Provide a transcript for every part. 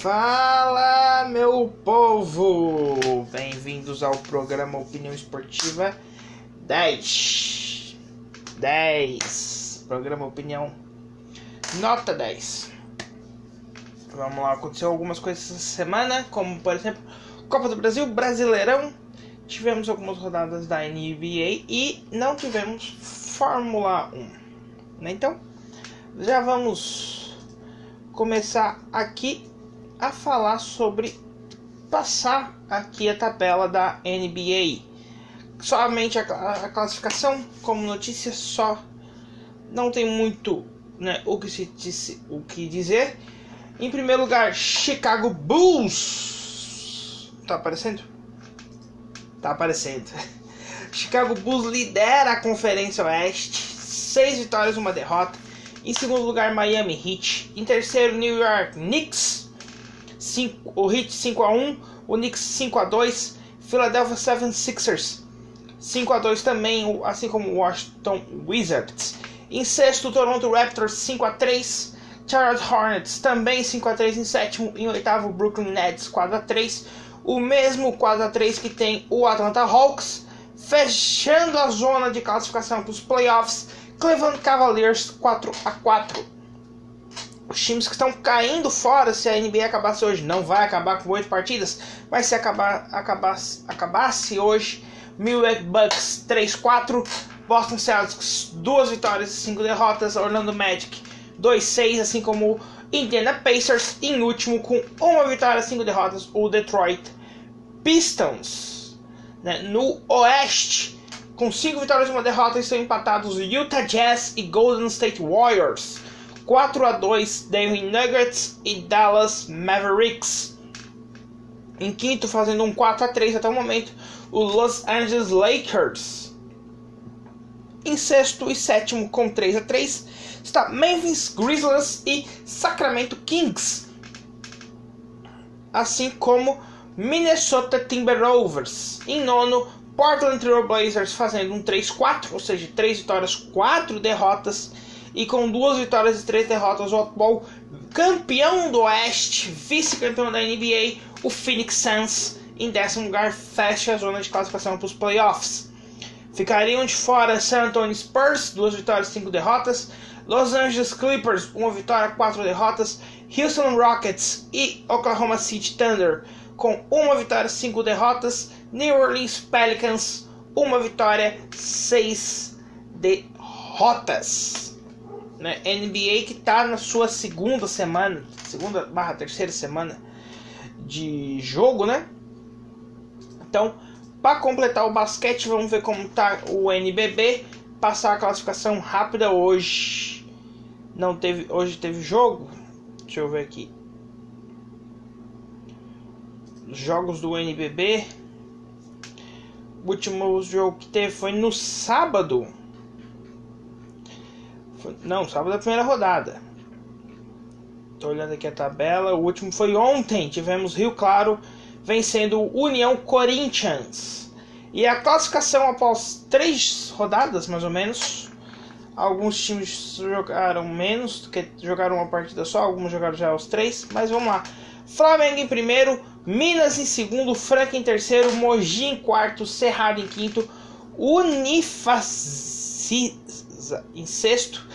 Fala, meu povo! Bem-vindos ao programa Opinião Esportiva 10. 10. Programa Opinião Nota 10. Vamos lá, aconteceu algumas coisas essa semana, como por exemplo, Copa do Brasil, Brasileirão. Tivemos algumas rodadas da NBA e não tivemos Fórmula 1. Né? Então, já vamos começar aqui a falar sobre passar aqui a tabela da NBA. Somente a, a classificação, como notícia, só não tem muito né, o, que se o que dizer. Em primeiro lugar, Chicago Bulls. Tá aparecendo? Tá aparecendo. Chicago Bulls lidera a Conferência Oeste. Seis vitórias, uma derrota. Em segundo lugar, Miami Heat. Em terceiro, New York Knicks. 5, o Heat 5 a 1, o Knicks 5 a 2, Philadelphia 76ers 5 a 2 também, assim como Washington Wizards. Em sexto, Toronto Raptors 5 a 3, Charlotte Hornets também 5 a 3 em sétimo, em oitavo Brooklyn Nets 4 a 3, o mesmo 4 a 3 que tem o Atlanta Hawks, fechando a zona de classificação para os playoffs, Cleveland Cavaliers 4 a 4 os times que estão caindo fora se a NBA acabasse hoje. Não vai acabar com oito partidas, mas se acabar, acabasse, acabasse hoje, Milwaukee Bucks 3-4, Boston Celtics 2 vitórias e 5 derrotas, Orlando Magic 2-6, assim como Indiana Pacers em último com uma vitória e 5 derrotas, o Detroit Pistons. Né? No Oeste, com 5 vitórias e uma derrota, estão empatados Utah Jazz e Golden State Warriors. 4 a 2 Denver Nuggets e Dallas Mavericks. Em quinto, fazendo um 4 a 3 até o momento, o Los Angeles Lakers. Em sexto e sétimo, com 3 a 3 está Memphis Grizzlies e Sacramento Kings. Assim como Minnesota Timberwolves. Em nono, Portland Trail Blazers fazendo um 3-4, ou seja, 3 vitórias, 4 derrotas e com duas vitórias e três derrotas, o atual campeão do Oeste, vice-campeão da NBA, o Phoenix Suns, em décimo lugar, fecha a zona de classificação para os playoffs. Ficariam de fora San Antonio Spurs, duas vitórias e cinco derrotas, Los Angeles Clippers, uma vitória, quatro derrotas, Houston Rockets e Oklahoma City Thunder, com uma vitória, e cinco derrotas, New Orleans Pelicans, uma vitória, seis derrotas né? NBA que está na sua segunda semana, segunda barra terceira semana de jogo, né? Então, para completar o basquete, vamos ver como tá o NBB. Passar a classificação rápida hoje. Não teve, hoje teve jogo. Deixa eu ver aqui. Jogos do NBB. O último jogo que teve foi no sábado. Não, sábado é a primeira rodada. Tô olhando aqui a tabela. O último foi ontem. Tivemos Rio Claro vencendo União Corinthians. E a classificação após três rodadas, mais ou menos. Alguns times jogaram menos, que jogaram uma partida só, alguns jogaram já os três. Mas vamos lá. Flamengo em primeiro, Minas em segundo, Franca em terceiro, Mogi em quarto, Cerrado em quinto, Unifacisa em sexto,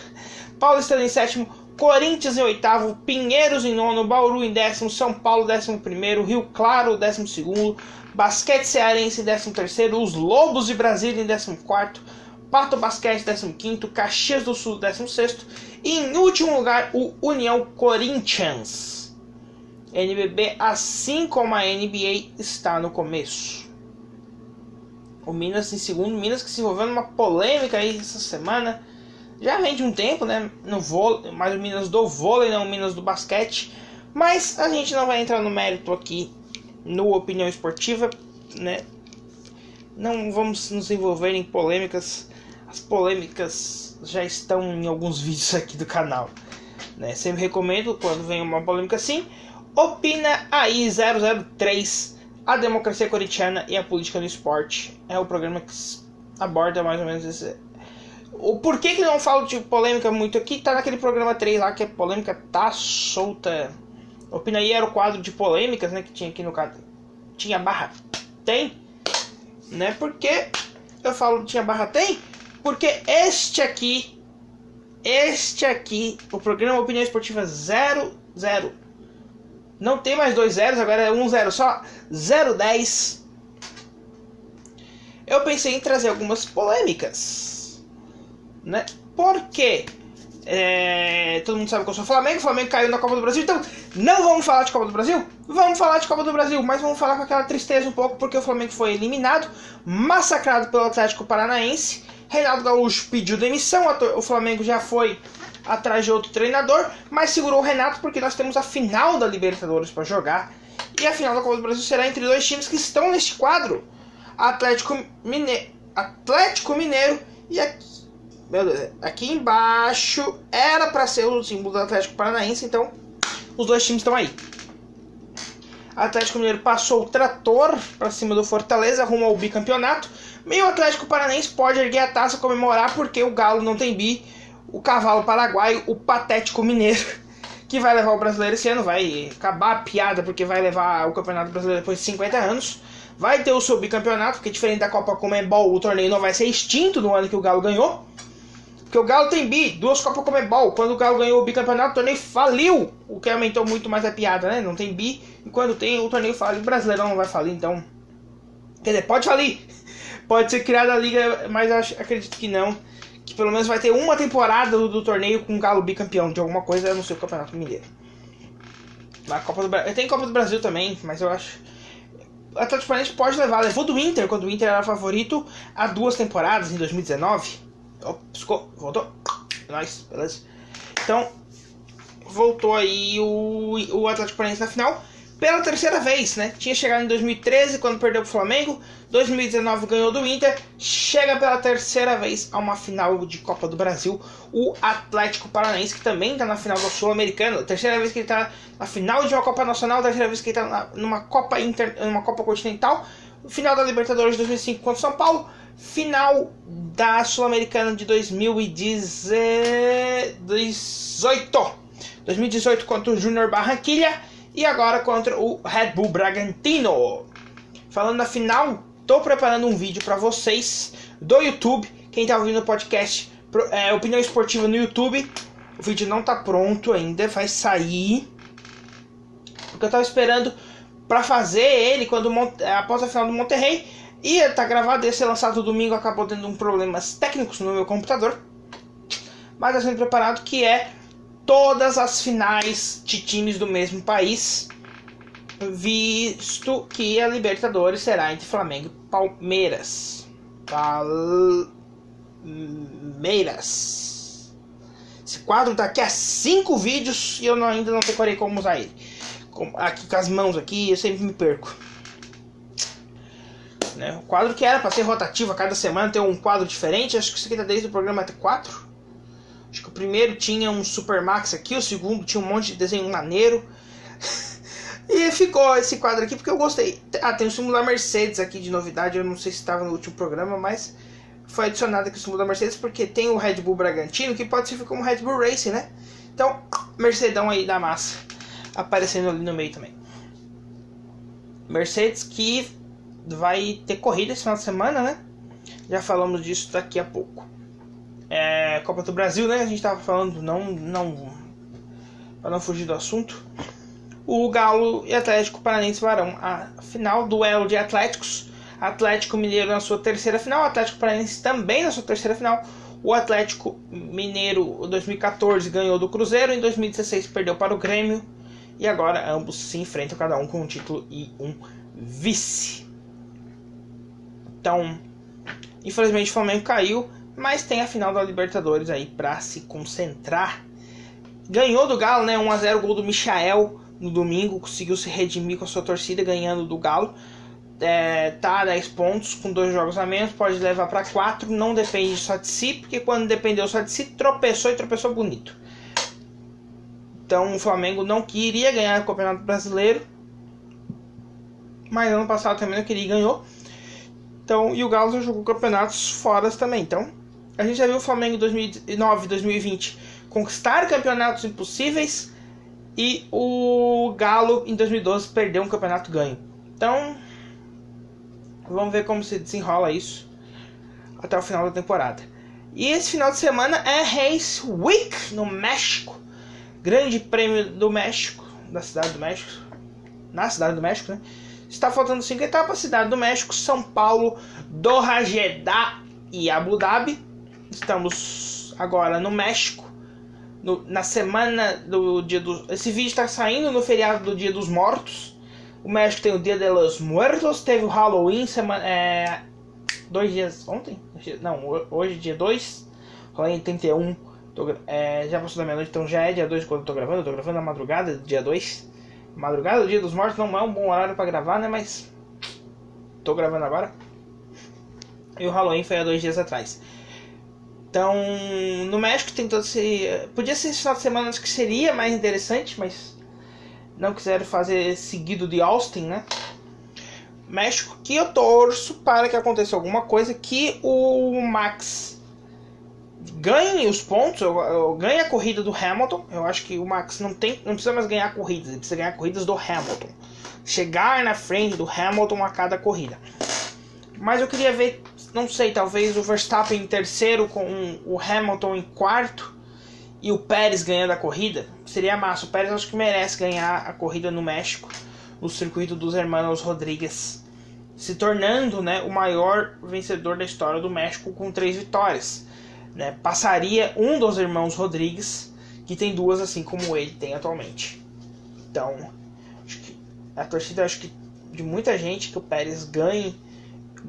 Paulistano em sétimo, Corinthians em oitavo, Pinheiros em nono, Bauru em décimo, São Paulo décimo primeiro, Rio Claro décimo segundo, Basquete Cearense em décimo terceiro, os Lobos de Brasília em décimo quarto, Pato Basquete décimo quinto, Caxias do Sul décimo sexto e em último lugar o União Corinthians. NBB, assim como a NBA, está no começo. O Minas em segundo, Minas que se envolveu numa polêmica aí essa semana já vem de um tempo, né? No vôlei, mais o Minas do vôlei, não o Minas do basquete. Mas a gente não vai entrar no mérito aqui no Opinião Esportiva, né? Não vamos nos envolver em polêmicas. As polêmicas já estão em alguns vídeos aqui do canal. Né? Sempre recomendo quando vem uma polêmica assim. Opina aí 003 a democracia corintiana e a política no esporte. É o programa que aborda mais ou menos esse, o porquê que não falo de polêmica muito aqui tá naquele programa 3 lá que a polêmica tá solta. O Pinaí era o quadro de polêmicas, né? Que tinha aqui no caso. Tinha barra tem, né? Porque eu falo tinha barra tem, porque este aqui, este aqui, o programa Opinião Esportiva 00, não tem mais dois zeros, agora é um zero só, 010. Eu pensei em trazer algumas polêmicas, né? Por quê? É, todo mundo sabe que eu sou Flamengo, Flamengo caiu na Copa do Brasil, então não vamos falar de Copa do Brasil? Vamos falar de Copa do Brasil, mas vamos falar com aquela tristeza um pouco, porque o Flamengo foi eliminado, massacrado pelo Atlético Paranaense. Reinaldo Gaúcho pediu demissão, o Flamengo já foi atrás de outro treinador, mas segurou o Renato porque nós temos a final da Libertadores para jogar. E a final da Copa do Brasil será entre dois times que estão neste quadro: Atlético, Mine... Atlético Mineiro e aqui Deus, aqui embaixo era para ser o símbolo do Atlético Paranaense, então os dois times estão aí. Atlético Mineiro passou o trator para cima do Fortaleza, rumo ao bicampeonato. Meio Atlético Paranaense pode erguer a taça comemorar porque o Galo não tem bi. O cavalo paraguaio, o patético mineiro, que vai levar o brasileiro esse ano, vai acabar a piada porque vai levar o Campeonato Brasileiro depois de 50 anos. Vai ter o seu bicampeonato, porque diferente da Copa Comembol, o torneio não vai ser extinto no ano que o Galo ganhou. Porque o Galo tem bi, duas Copas Comebol. Quando o Galo ganhou o bicampeonato, o torneio faliu. O que aumentou muito mais a piada, né? Não tem bi. E quando tem, o torneio faliu. O Brasileirão não vai falir, então. Quer dizer, pode falir. Pode ser criada a liga, mas eu acredito que não. Pelo menos vai ter uma temporada do, do torneio com o Galo bicampeão de alguma coisa, não sei o Campeonato Mineiro. Na Copa do Brasil. Tem Copa do Brasil também, mas eu acho. O Atlético Paranaense pode levar. Levou do Inter, quando o Inter era favorito, há duas temporadas, em 2019. Oh, piscou, voltou. Nice, beleza. Então, voltou aí o, o Atlético Paranaense na final pela terceira vez, né? Tinha chegado em 2013 quando perdeu pro Flamengo, 2019 ganhou do Inter, chega pela terceira vez a uma final de Copa do Brasil, o Atlético Paranaense que também está na final do Sul-Americano, terceira vez que ele está na final de uma Copa Nacional, terceira vez que ele está numa Copa Inter, numa Copa Continental, final da Libertadores de 2005 contra o São Paulo, final da Sul-Americana de 2018. 2018 contra o Júnior Barranquilha e agora contra o Red Bull Bragantino. Falando da final, estou preparando um vídeo para vocês do YouTube. Quem está ouvindo o podcast, é, Opinião Esportiva no YouTube. O vídeo não está pronto ainda, vai sair. Porque eu estava esperando para fazer ele quando após a final do Monterrey Ia estar tá gravado, ia ser lançado domingo, acabou tendo um problemas técnicos no meu computador. Mas está sendo preparado que é todas as finais de times do mesmo país, visto que a Libertadores será entre Flamengo e Palmeiras. Palmeiras. Esse quadro daqui a cinco vídeos e eu não, ainda não decorei como usar ele. Aqui com as mãos aqui, eu sempre me perco. Né? O quadro que era para ser rotativo a cada semana ter um quadro diferente, acho que isso aqui tá desde o programa até 4. Acho que o primeiro tinha um Super Max aqui, o segundo tinha um monte de desenho maneiro. e ficou esse quadro aqui porque eu gostei. Ah, tem o símbolo da Mercedes aqui de novidade, eu não sei se estava no último programa, mas foi adicionado aqui o símbolo da Mercedes porque tem o Red Bull Bragantino que pode servir como Red Bull Racing, né? Então, Mercedão aí da massa aparecendo ali no meio também. Mercedes que vai ter corrida esse final de semana, né? Já falamos disso daqui a pouco. É, Copa do Brasil, né? A gente tava falando, não, não, para não fugir do assunto. O Galo e Atlético Paranaense farão a final duelo de Atléticos. Atlético Mineiro na sua terceira final, Atlético Paranaense também na sua terceira final. O Atlético Mineiro 2014 ganhou do Cruzeiro, em 2016 perdeu para o Grêmio e agora ambos se enfrentam cada um com um título e um vice. Então, infelizmente o Flamengo caiu, mas tem a final da Libertadores aí para se concentrar. Ganhou do Galo, né? 1 a 0 gol do Michael no domingo, conseguiu se redimir com a sua torcida ganhando do Galo. É, tá a 10 pontos com dois jogos a menos, pode levar para 4, não depende só de si, porque quando dependeu só de si, tropeçou e tropeçou bonito. Então o Flamengo não queria ganhar o Campeonato Brasileiro, mas ano passado também não queria e ganhou. Então, e o Galo já jogou campeonatos fora também. Então, a gente já viu o Flamengo em 2009, 2020 conquistar campeonatos impossíveis E o Galo em 2012 perdeu um campeonato ganho. Então, vamos ver como se desenrola isso até o final da temporada. E esse final de semana é Race Week no México. Grande Prêmio do México, da Cidade do México. Na Cidade do México, né? Está faltando cinco etapas: Cidade do México, São Paulo, Doha, Jeddah e Abu Dhabi. Estamos agora no México. No, na semana do dia dos. Esse vídeo está saindo no feriado do Dia dos Mortos. O México tem o Dia de los Muertos, teve o Halloween semana. É, dois dias ontem? Não, hoje dia 2. Halloween 31. Tô, é, já passou da meia-noite, então já é dia 2 quando eu tô gravando. Eu tô gravando na madrugada, dia 2. Madrugada dia dos mortos não é um bom horário para gravar, né? Mas. Tô gravando agora. E o Halloween foi há dois dias atrás. Então, no México tem todo esse. Podia ser esse final de semana que seria mais interessante, mas não quiseram fazer seguido de Austin, né? México, que eu torço para que aconteça alguma coisa que o Max ganhe os pontos, ganhe a corrida do Hamilton. Eu acho que o Max não tem, não precisa mais ganhar corridas, ele precisa ganhar corridas do Hamilton. Chegar na frente do Hamilton a cada corrida. Mas eu queria ver, não sei, talvez o Verstappen em terceiro com o Hamilton em quarto e o Pérez ganhando a corrida. Seria massa. O Pérez acho que merece ganhar a corrida no México no circuito dos Hermanos Rodrigues, se tornando né, o maior vencedor da história do México com três vitórias. Né? Passaria um dos irmãos Rodrigues, que tem duas assim como ele tem atualmente. Então, a torcida acho que de muita gente que o Pérez ganhe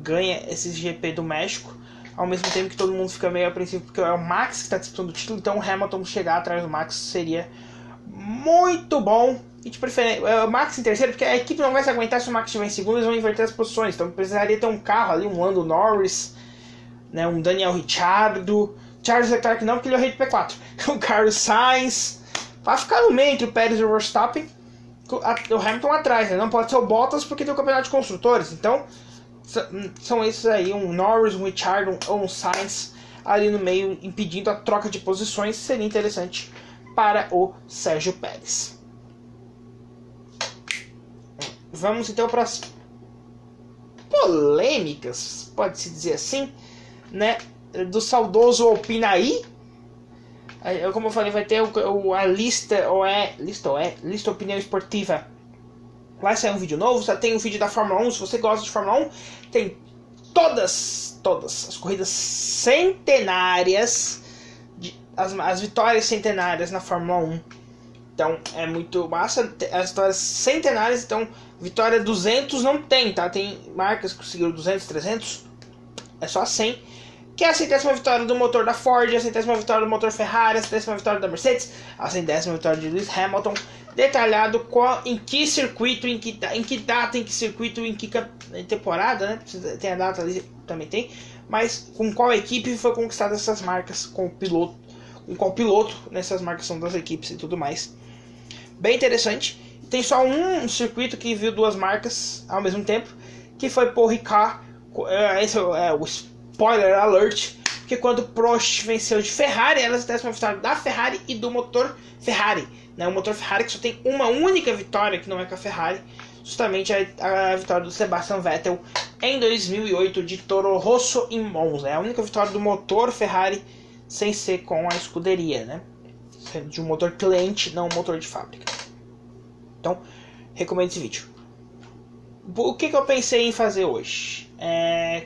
ganha esse GP do México, ao mesmo tempo que todo mundo fica meio apreensivo porque é o Max que está disputando o título, então o Hamilton chegar atrás do Max seria muito bom e de preferência, é, o Max em terceiro, porque a equipe não vai se aguentar se o Max estiver em segundo, eles vão inverter as posições. Então precisaria ter um carro ali, um Lando Norris, né, um Daniel Ricciardo, Charles Leclerc não, porque ele é o rei do P4. O Carlos Sainz, vai ficar no meio entre o Pérez e o Verstappen, o Hamilton atrás, né? não pode ser o Bottas porque tem o campeonato de construtores. Então são esses aí, um Norris, um Ricciardo ou um Sainz ali no meio, impedindo a troca de posições, seria interessante para o Sérgio Pérez. Vamos então para as polêmicas, pode-se dizer assim, né? Do saudoso Opinaí. Como eu falei, vai ter a lista ou é lista ou é lista opinião esportiva. Vai sair um vídeo novo, tem um vídeo da Fórmula 1. Se você gosta de Fórmula 1, tem todas, todas as corridas centenárias, de, as, as vitórias centenárias na Fórmula 1 então é muito massa. As histórias centenárias, então vitória 200 não tem, tá? Tem marcas que conseguiram 200, 300, é só 100. Que é a centésima vitória do motor da Ford, a centésima vitória do motor Ferrari, a centésima vitória da Mercedes, a centésima vitória de Lewis Hamilton. Detalhado qual, em que circuito, em que, em que data, em que circuito, em que em temporada, né? Tem a data ali, também tem. Mas com qual equipe foi conquistada essas marcas, com o piloto, com qual piloto nessas marcas são das equipes e tudo mais bem interessante. Tem só um circuito que viu duas marcas ao mesmo tempo, que foi Paul Ricard. É, esse é o spoiler alert, porque quando Prost venceu de Ferrari, elas décima vitória da Ferrari e do motor Ferrari. Né? O motor Ferrari que só tem uma única vitória, que não é com a Ferrari, justamente a, a vitória do Sebastian Vettel em 2008 de Toro Rosso em Monza. É a única vitória do motor Ferrari sem ser com a escuderia, né? de um motor cliente, não um motor de fábrica. Então, recomendo esse vídeo. O que, que eu pensei em fazer hoje? É,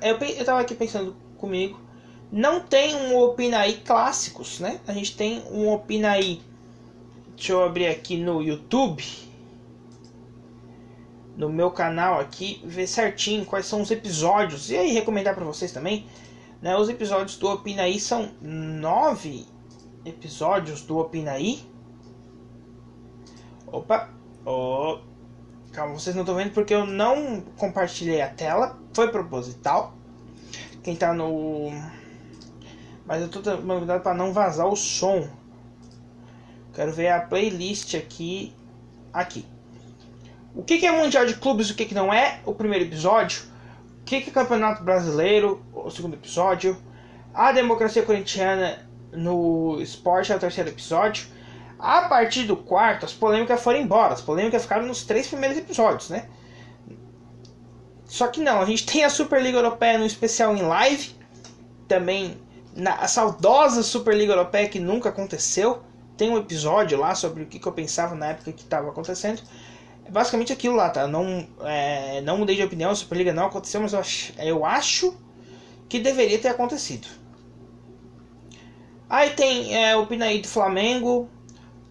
eu, eu tava aqui pensando comigo. Não tem um Opinaí clássicos, né? A gente tem um Opinaí. Deixa eu abrir aqui no YouTube. No meu canal aqui, ver certinho quais são os episódios. E aí, recomendar para vocês também. Né? Os episódios do Opinaí são nove episódios do Opinaí. Opa, oh, calma, vocês não estão vendo porque eu não compartilhei a tela, foi proposital. Quem tá no. Mas eu tô tomando cuidado para não vazar o som. Quero ver a playlist aqui. Aqui. O que, que é Mundial de Clubes e o que, que não é? O primeiro episódio. O que, que é Campeonato Brasileiro? O segundo episódio. A democracia corintiana no esporte é o terceiro episódio. A partir do quarto, as polêmicas foram embora. As polêmicas ficaram nos três primeiros episódios, né? Só que não, a gente tem a Superliga Europeia no especial em live. Também na saudosa Superliga Europeia que nunca aconteceu. Tem um episódio lá sobre o que, que eu pensava na época que estava acontecendo. É basicamente aquilo lá, tá? Não, é, não mudei de opinião, a Superliga não aconteceu, mas eu acho, eu acho que deveria ter acontecido. Aí tem é, o Pinaí do Flamengo,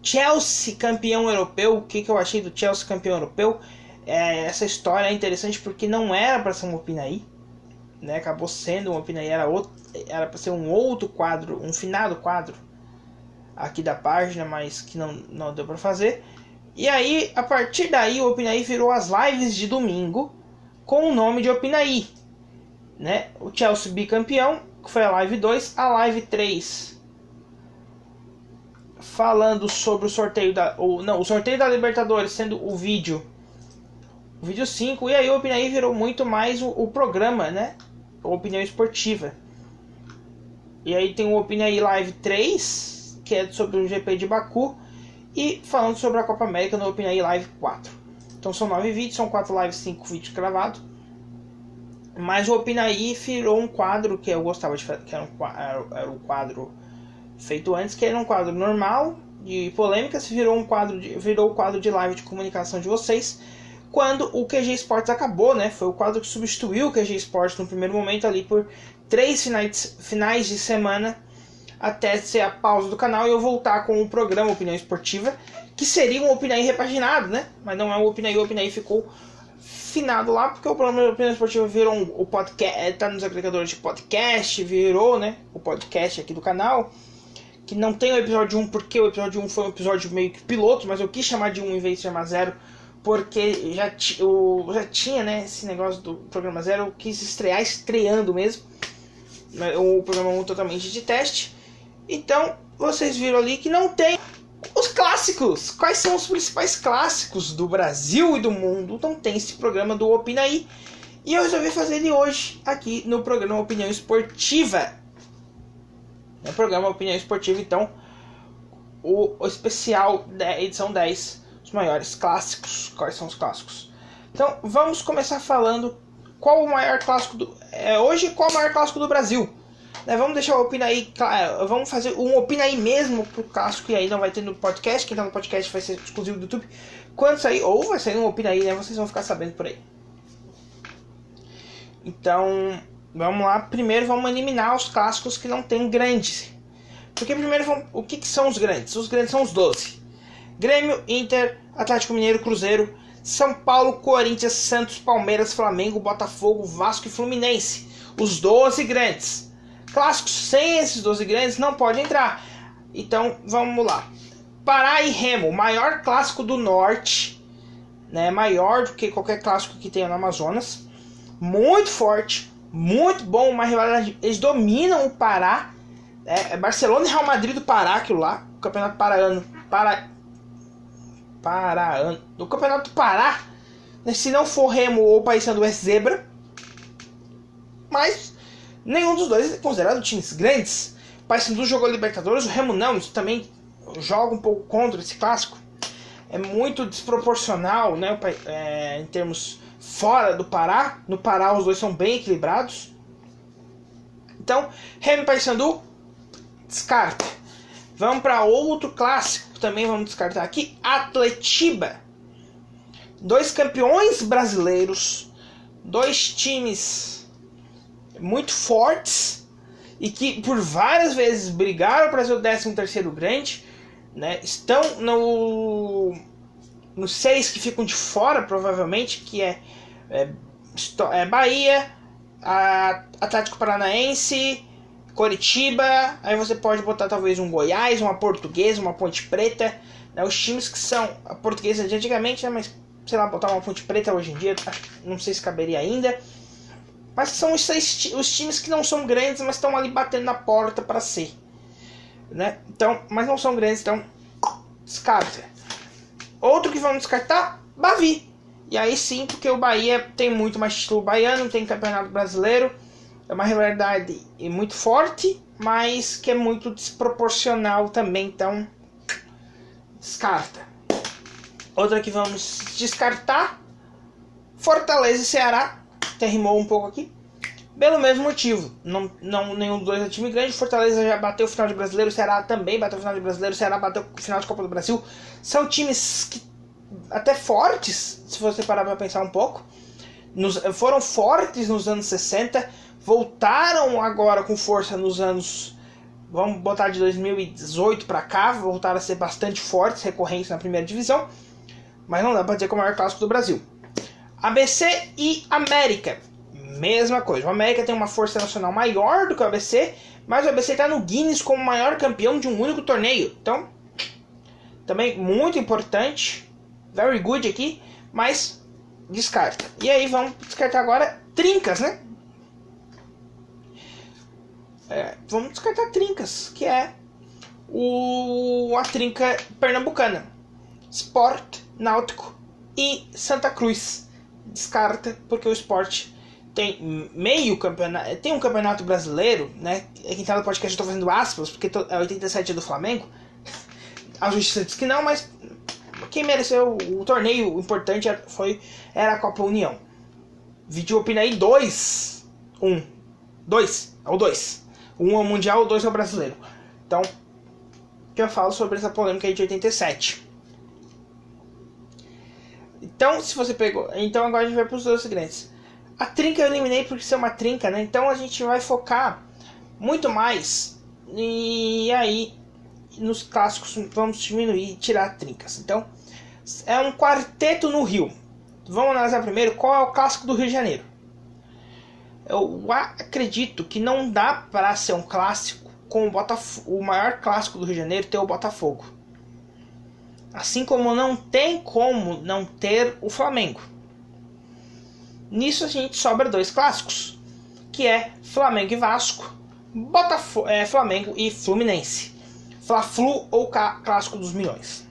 Chelsea campeão europeu. O que, que eu achei do Chelsea campeão europeu? É, essa história é interessante porque não era para ser um Opinaí, né? Acabou sendo um Opinaí, era outro, era para ser um outro quadro, um finado quadro aqui da página, mas que não, não deu para fazer. E aí, a partir daí, o Opinaí virou as lives de domingo com o nome de Opinaí, né? O Chelsea bicampeão, que foi a live 2, a live 3 falando sobre o sorteio da. Ou, não, o sorteio da Libertadores sendo o vídeo. O vídeo 5. E aí o Opinião virou muito mais o, o programa, né? Opinião esportiva. E aí tem o Opinião Live 3, que é sobre o GP de Baku. E falando sobre a Copa América no Opinião Live 4. Então são 9 vídeos, são 4 lives, 5 vídeos gravados. Mas o Opinaí virou um quadro que eu gostava de fazer, que era, um, era, era o quadro feito antes, que era um quadro normal de polêmicas, virou um quadro de, virou o quadro de live de comunicação de vocês. Quando o QG Sports acabou, né? Foi o quadro que substituiu o QG Sports no primeiro momento ali por três finais, finais de semana até ser a pausa do canal e eu voltar com o programa Opinião Esportiva, que seria um Opinião repaginado, né? Mas não é o Opinião, o Opinião ficou finado lá porque o programa Opinião Esportiva virou um, o podcast, tá nos agregadores de podcast, virou, né? O podcast aqui do canal que não tem o episódio 1 porque o episódio 1 foi um episódio meio que piloto, mas eu quis chamar de 1 em vez de chamar 0 porque já, eu já tinha né, esse negócio do programa 0, eu quis estrear estreando mesmo. Né, o programa 1 totalmente de teste. Então, vocês viram ali que não tem os clássicos. Quais são os principais clássicos do Brasil e do mundo? Não tem esse programa do Opina aí. E eu resolvi fazer ele hoje aqui no programa Opinião Esportiva. No programa Opinião Esportiva, então, o, o especial da edição 10, os maiores clássicos. Quais são os clássicos? Então, vamos começar falando qual o maior clássico do. É, hoje, qual o maior clássico do Brasil? Né, vamos deixar o Opina aí, vamos fazer um Opina aí mesmo pro clássico e aí não vai ter no podcast. Quem tá no podcast vai ser exclusivo do YouTube. Quando sair, ou vai sair um Opina aí, né? Vocês vão ficar sabendo por aí. Então, Vamos lá, primeiro vamos eliminar os clássicos que não tem grandes. Porque primeiro vamos, o que, que são os grandes? Os grandes são os 12. Grêmio, Inter, Atlético Mineiro, Cruzeiro, São Paulo, Corinthians, Santos, Palmeiras, Flamengo, Botafogo, Vasco e Fluminense. Os 12 grandes. Clássicos sem esses 12 grandes não pode entrar. Então vamos lá. Pará e Remo, maior clássico do norte, né? Maior do que qualquer clássico que tenha no Amazonas. Muito forte muito bom, uma rivalidade. Eles dominam o Pará. É, é Barcelona e Real Madrid do Pará, aquilo lá. O campeonato paraano. Para... Paraano. No campeonato do Pará. Né, se não for Remo ou Paysandu é zebra. Mas nenhum dos dois é considerado times grandes. Paysandu jogou Libertadores, o Remo não. Isso também joga um pouco contra esse clássico. É muito desproporcional, né? É, em termos fora do Pará. No Pará os dois são bem equilibrados. Então, Remy Paysandu, descarta. Vamos para outro clássico, também vamos descartar aqui, Atletiba. Dois campeões brasileiros, dois times muito fortes e que por várias vezes brigaram para ser o 13 terceiro grande, né? Estão no nos seis que ficam de fora, provavelmente, que é é, é Bahia, Atlético Paranaense, Coritiba, aí você pode botar talvez um Goiás, uma Portuguesa, uma Ponte Preta, né, os times que são a Portuguesa de antigamente, né, mas sei lá, botar uma Ponte Preta hoje em dia, não sei se caberia ainda. Mas são os, seis, os times que não são grandes, mas estão ali batendo na porta para ser. Né? Então, mas não são grandes, então descarta. Outro que vamos descartar, Bavi. E aí sim, porque o Bahia tem muito mais título baiano, tem campeonato brasileiro, é uma rivalidade muito forte, mas que é muito desproporcional também, então descarta. Outra que vamos descartar, Fortaleza e Ceará, até rimou um pouco aqui. Pelo mesmo motivo, não, não, nenhum dos dois é time grande. Fortaleza já bateu o final de brasileiro, Ceará também bateu o final de brasileiro, Ceará bateu o final de Copa do Brasil. São times que, até fortes, se você parar para pensar um pouco. Nos, foram fortes nos anos 60, voltaram agora com força nos anos. Vamos botar de 2018 para cá, voltaram a ser bastante fortes, recorrentes na primeira divisão. Mas não dá para dizer que é o maior clássico do Brasil. ABC e América mesma coisa. O América tem uma força nacional maior do que o ABC, mas o ABC está no Guinness como maior campeão de um único torneio. Então, também muito importante. Very good aqui, mas descarta. E aí vamos descartar agora trincas, né? É, vamos descartar trincas, que é o, a trinca pernambucana. Sport, Náutico e Santa Cruz. Descarta porque o esporte tem meio campeonato. Tem um campeonato brasileiro, né? Quem tá no podcast eu tô fazendo aspas, porque é 87 do Flamengo. A justiça diz que não, mas quem mereceu o, torneio importante foi, era a Copa União. Vídeo opina aí 2. 1. 2. É o 2. Um é Mundial, 2 é brasileiro. Então, que eu falo sobre essa polêmica aí de 87. Então, se você pegou. Então agora a gente vai para os dois grandes. A trinca eu eliminei porque ser uma trinca, né? Então a gente vai focar muito mais. E aí, nos clássicos, vamos diminuir e tirar trincas. Então, é um quarteto no Rio. Vamos analisar primeiro qual é o clássico do Rio de Janeiro. Eu acredito que não dá para ser um clássico com o Botafogo, o maior clássico do Rio de Janeiro ter o Botafogo. Assim como não tem como não ter o Flamengo. Nisso a gente sobra dois clássicos, que é Flamengo e Vasco, Botafogo, é, Flamengo e Fluminense. Fla-Flu ou clássico dos milhões.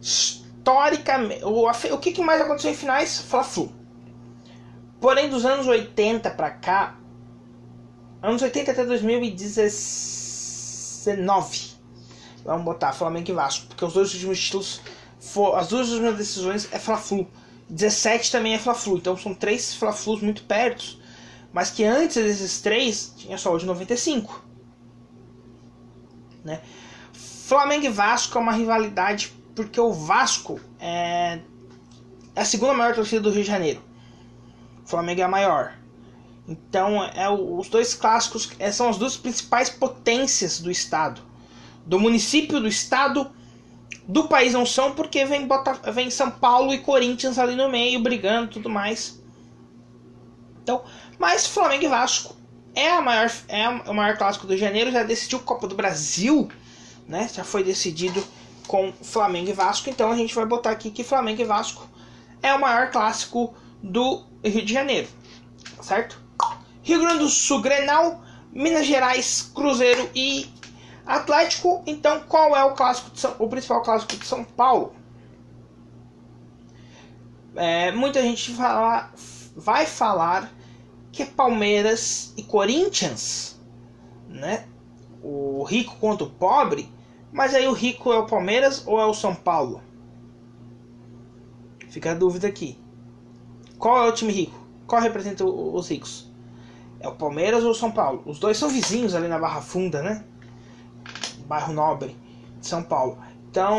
Historicamente, o, o que, que mais aconteceu em finais? Fla-Flu. Porém, dos anos 80 para cá, anos 80 até 2019, vamos botar Flamengo e Vasco, porque os dois últimos títulos, for, as duas últimas decisões é Fla-Flu. 17 também é Fla-Flu, então são três Fla-Flus muito perto, mas que antes desses três tinha só o de 95. Né? Flamengo e Vasco é uma rivalidade porque o Vasco é, é a segunda maior torcida do Rio de Janeiro. O Flamengo é a maior. Então, é os dois clássicos é, são as duas principais potências do estado. Do município, do estado do país não são porque vem, Bota, vem São Paulo e Corinthians ali no meio brigando tudo mais. Então, mas Flamengo e Vasco é a maior é o maior clássico do janeiro, já decidiu Copa do Brasil, né? Já foi decidido com Flamengo e Vasco, então a gente vai botar aqui que Flamengo e Vasco é o maior clássico do Rio de Janeiro, certo? Rio Grande do Sul, Grenal, Minas Gerais, Cruzeiro e Atlético, então, qual é o clássico São, o principal clássico de São Paulo? É, muita gente fala, vai falar que é Palmeiras e Corinthians, né? O rico contra o pobre, mas aí o rico é o Palmeiras ou é o São Paulo? Fica a dúvida aqui. Qual é o time rico? Qual representa os ricos? É o Palmeiras ou o São Paulo? Os dois são vizinhos ali na Barra Funda, né? bairro Nobre de São Paulo. Então,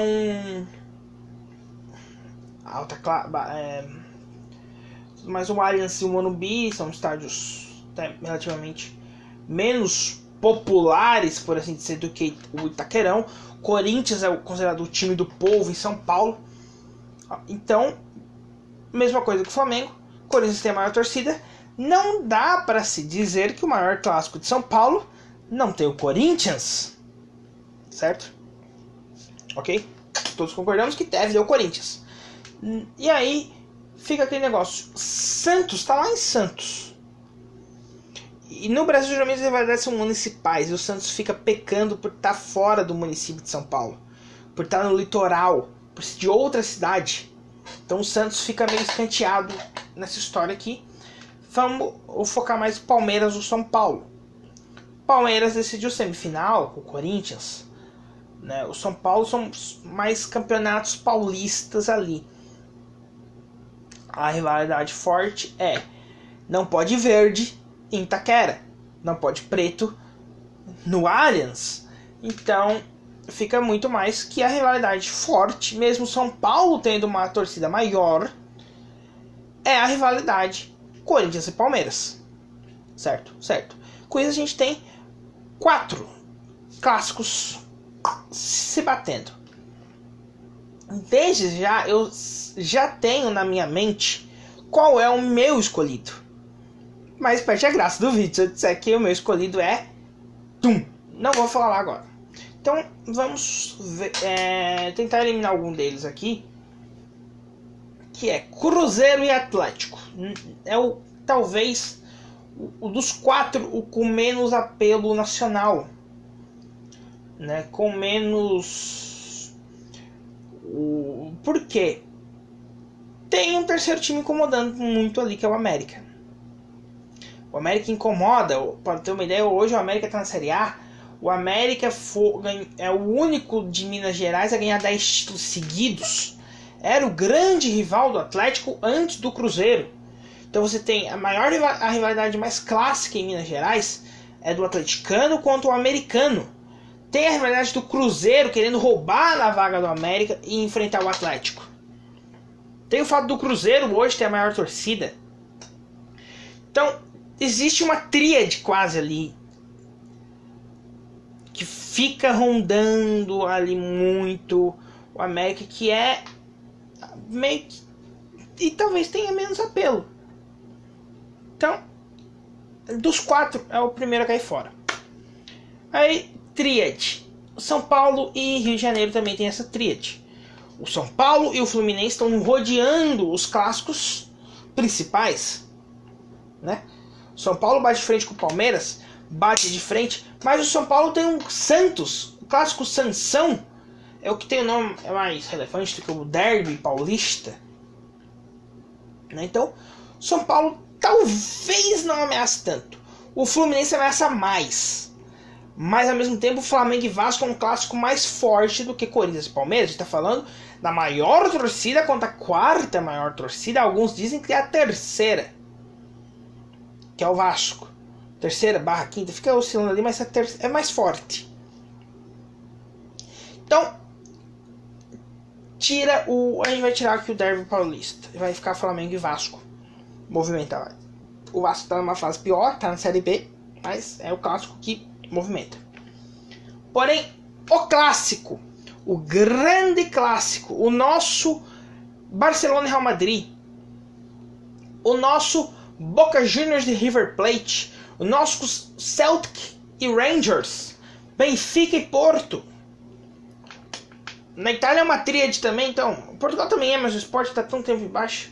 alta é, mas o Allianz e o Morumbi são estádios relativamente menos populares, por assim dizer, do que o Itaquerão. Corinthians é considerado o time do povo em São Paulo. Então, mesma coisa que o Flamengo. Corinthians tem a maior torcida. Não dá para se dizer que o maior clássico de São Paulo não tem o Corinthians certo? Ok? Todos concordamos que deve ser o Corinthians. E aí fica aquele negócio. Santos tá lá em Santos. E no Brasil geralmente as rivalidades são municipais e o Santos fica pecando por estar tá fora do município de São Paulo, por estar tá no litoral, por ser de outra cidade. Então o Santos fica meio escanteado nessa história aqui. Vamos focar mais no Palmeiras ou São Paulo. Palmeiras decidiu semifinal com o Corinthians Né? O São Paulo são mais campeonatos paulistas ali. A rivalidade forte é não pode verde em Itaquera, não pode preto no Allianz. Então fica muito mais que a rivalidade forte, mesmo São Paulo tendo uma torcida maior, é a rivalidade Corinthians e Palmeiras. Certo? Certo. Com isso a gente tem quatro clássicos se batendo. Desde já eu já tenho na minha mente qual é o meu escolhido. Mas perde a graça do vídeo se eu disser que o meu escolhido é Tum. Não vou falar agora. Então vamos ver, é, tentar eliminar algum deles aqui. Que é Cruzeiro e Atlético. É o talvez o, dos quatro o com menos apelo nacional né, com menos. O... Por quê? Tem um terceiro time incomodando muito ali, que é o América. O América incomoda, para ter uma ideia, hoje o América está na Série A. O América é o único de Minas Gerais a ganhar 10 títulos seguidos. Era o grande rival do Atlético antes do Cruzeiro. Então você tem a maior a rivalidade mais clássica em Minas Gerais é do atleticano contra o americano. Tem a rivalidade do Cruzeiro querendo roubar a vaga do América e enfrentar o Atlético. Tem o fato do Cruzeiro hoje ter a maior torcida. Então, existe uma tríade quase ali. Fica rondando ali muito o América, que é meio que. E talvez tenha menos apelo. Então, dos quatro, é o primeiro a cair fora. Aí tríade. São Paulo e Rio de Janeiro também tem essa tríade. O São Paulo e o Fluminense estão rodeando os clássicos principais, né? São Paulo bate de frente com o Palmeiras, bate de frente, mas o São Paulo tem um Santos, o clássico Sansão, é o que tem o nome é mais relevante do que o Derby paulista. Né? Então, São Paulo talvez não ameace tanto. O Fluminense ameaça mais. Mas ao mesmo tempo, Flamengo e Vasco é um clássico mais forte do que Corinthians e Palmeiras. Está falando da maior torcida contra a quarta maior torcida. Alguns dizem que é a terceira, que é o Vasco. Terceira barra quinta, fica oscilando ali, mas é, é mais forte. Então, tira o. A gente vai tirar aqui o Derby Paulista. Vai ficar Flamengo e Vasco. Movimentar. O Vasco está numa fase pior, está na Série B, mas é o clássico que movimenta. Porém, o clássico, o grande clássico, o nosso Barcelona e Real Madrid, o nosso Boca Juniors de River Plate, o nosso Celtic e Rangers, Benfica e Porto. Na Itália é uma tríade também, então. Portugal também é, mas o esporte está tão tempo embaixo.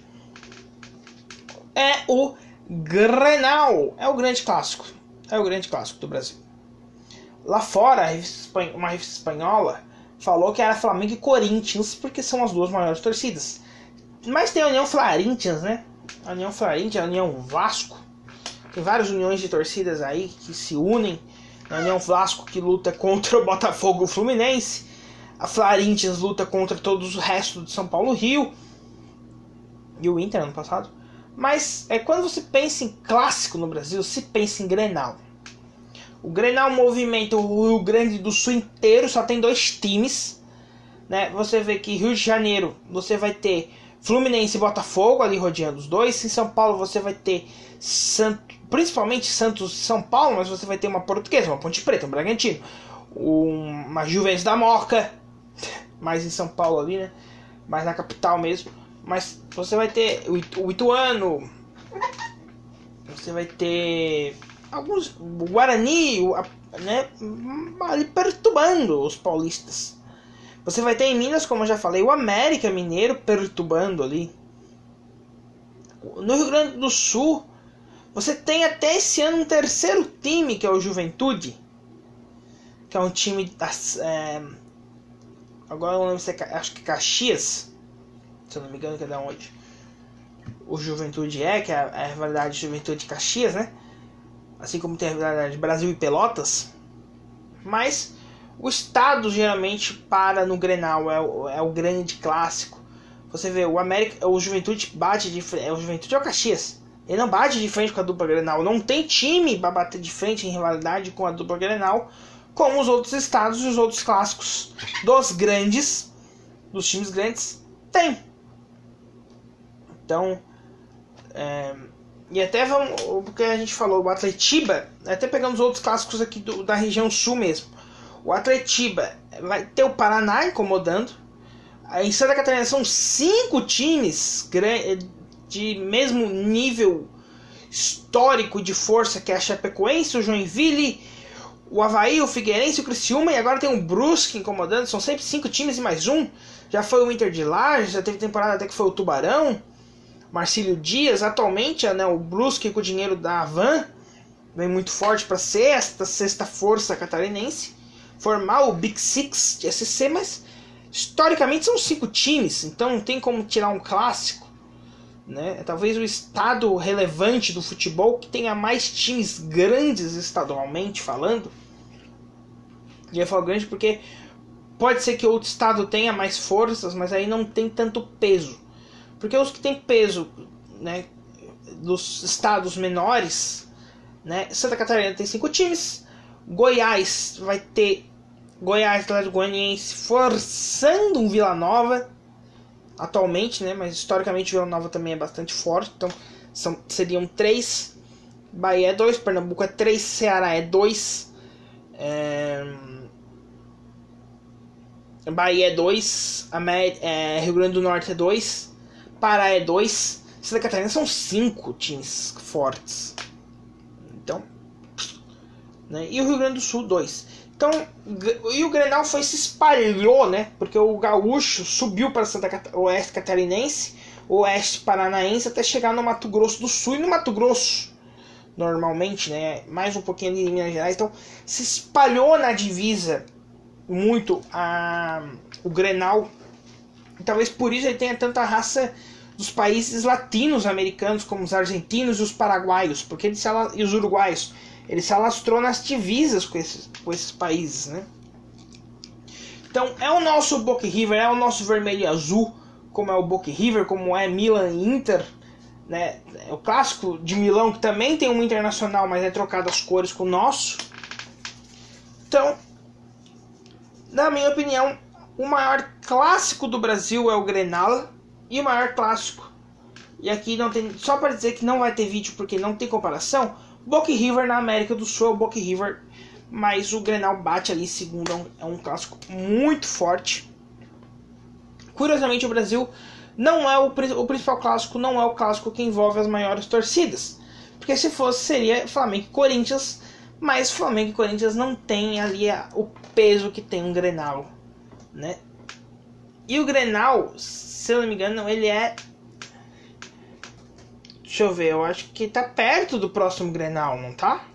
É o Grenal. É o grande clássico. É o grande clássico do Brasil. Lá fora, uma revista espanhola falou que era Flamengo e Corinthians, porque são as duas maiores torcidas. Mas tem a União Florentians, né? A União Florentians, a União Vasco. Tem várias uniões de torcidas aí que se unem. A União Vasco que luta contra o Botafogo o Fluminense. A Florentians luta contra todos o resto de São Paulo Rio. E o Inter ano passado. Mas é quando você pensa em clássico no Brasil, se pensa em Grenal. O Grenal movimenta o Rio Grande do Sul inteiro, só tem dois times. Né? Você vê que Rio de Janeiro você vai ter Fluminense e Botafogo ali rodeando os dois. Em São Paulo você vai ter principalmente Santos São Paulo, mas você vai ter uma portuguesa, uma Ponte Preta, um Bragantino, uma Juventus da Moca, mais em São Paulo ali, né? Mais na capital mesmo. Mas você vai ter o Ituano, você vai ter alguns o Guarani, né, ali perturbando os paulistas. Você vai ter em Minas, como eu já falei, o América Mineiro perturbando ali. No Rio Grande do Sul, você tem até esse ano um terceiro time, que é o Juventude. Que é um time das. É, agora eu não lembro se é, acho que Caxias. Se eu não me engano, que é da onde. O Juventude é, que é a, a rivalidade Juventude Caxias, né? assim como tem a rivalidade Brasil e Pelotas, mas O estado geralmente para no Grenal, é o, é o grande clássico. Você vê, o América, o Juventude bate de frente, é o Juventude é o Caxias. Ele não bate de frente com a dupla Grenal, não tem time para bater de frente em rivalidade com a dupla Grenal, como os outros estados e os outros clássicos dos grandes, dos times grandes, tem. Então, é, e até vamos, porque a gente falou, o Atletiba, até pegando os outros clássicos aqui do, da região sul mesmo. O Atletiba vai ter o Paraná incomodando. Em Santa Catarina são cinco times de mesmo nível histórico de força que é a Chapecoense, o Joinville, o Havaí, o Figueirense, o Criciúma e agora tem o Brusque incomodando. São sempre cinco times e mais um. Já foi o Inter de Lages, já teve temporada até que foi o Tubarão. Marcílio Dias, atualmente né, o Brusque com o dinheiro da Avan vem muito forte para ser esta sexta força catarinense, formar o Big Six de SC, mas historicamente são cinco times, então não tem como tirar um clássico. Né? Talvez o estado relevante do futebol que tenha mais times grandes estadualmente falando. E eu falo grande porque pode ser que outro estado tenha mais forças, mas aí não tem tanto peso. Porque os que têm peso, né, dos estados menores, né, Santa Catarina tem cinco times, Goiás vai ter Goiás Atlético Goianiense forçando um Vila Nova atualmente, né, mas historicamente Vila Nova também é bastante forte, então são, seriam três, Bahia é dois, Pernambuco é três, Ceará é dois, é... Bahia é dois, é, Rio Grande do Norte é dois, Pará é 2. Santa Catarina são 5 times fortes. Então. Né? E o Rio Grande do Sul, 2. Então, e o Grenal foi se espalhou, né? Porque o Gaúcho subiu para Santa Cat Oeste Catarinense, Oeste Paranaense, até chegar no Mato Grosso do Sul e no Mato Grosso. Normalmente, né? Mais um pouquinho ali em Minas Gerais. Então, se espalhou na divisa muito a, o Grenal e talvez por isso ele tenha tanta raça dos países latinos americanos, como os argentinos e os paraguaios, porque ele se e os uruguaios. Ele se alastrou nas divisas com esses, com esses países, né? Então é o nosso Boca River, é o nosso vermelho e azul, como é o Boca River, como é Milan e Inter, né? É o clássico de Milão que também tem um internacional, mas é trocado as cores com o nosso. Então, na minha opinião, o maior clássico do Brasil é o Grenal e o maior clássico. E aqui não tem. Só para dizer que não vai ter vídeo porque não tem comparação. Boca River na América do Sul é o Boca River. Mas o Grenal bate ali segundo. É um, é um clássico muito forte. Curiosamente, o Brasil não é o, o principal clássico, não é o clássico que envolve as maiores torcidas. Porque se fosse, seria Flamengo e Corinthians. Mas Flamengo e Corinthians não tem ali a, o peso que tem um Grenal né? E o Grenal, se eu não me engano, ele é. Deixa eu ver, eu acho que tá perto do próximo Grenal, não tá?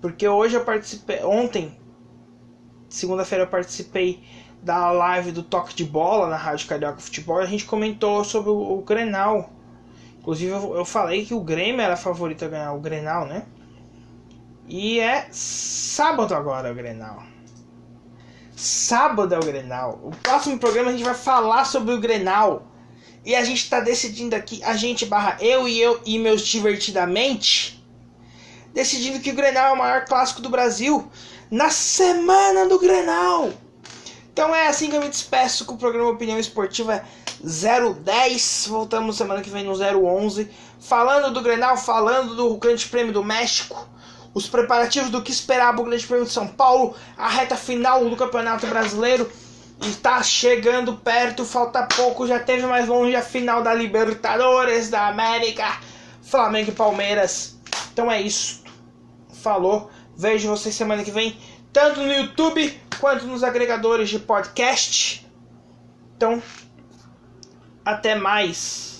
Porque hoje eu participei. Ontem, segunda-feira, eu participei da live do Toque de Bola na Rádio Carioca Futebol a gente comentou sobre o, o Grenal. Inclusive, eu, eu falei que o Grêmio era favorito a ganhar o Grenal, né? E é sábado agora o Grenal. Sábado é o Grenal. O próximo programa a gente vai falar sobre o Grenal. E a gente está decidindo aqui, a gente barra eu e eu e meus divertidamente, decidindo que o Grenal é o maior clássico do Brasil na semana do Grenal. Então é assim que eu me despeço com o programa Opinião Esportiva 010. Voltamos semana que vem no 011. Falando do Grenal, falando do Grande Prêmio do México os preparativos do que esperava o Grande Prêmio de São Paulo, a reta final do Campeonato Brasileiro está chegando perto, falta pouco, já teve mais longe a final da Libertadores da América, Flamengo e Palmeiras. Então é isso. Falou. Vejo vocês semana que vem, tanto no YouTube quanto nos agregadores de podcast. Então, até mais.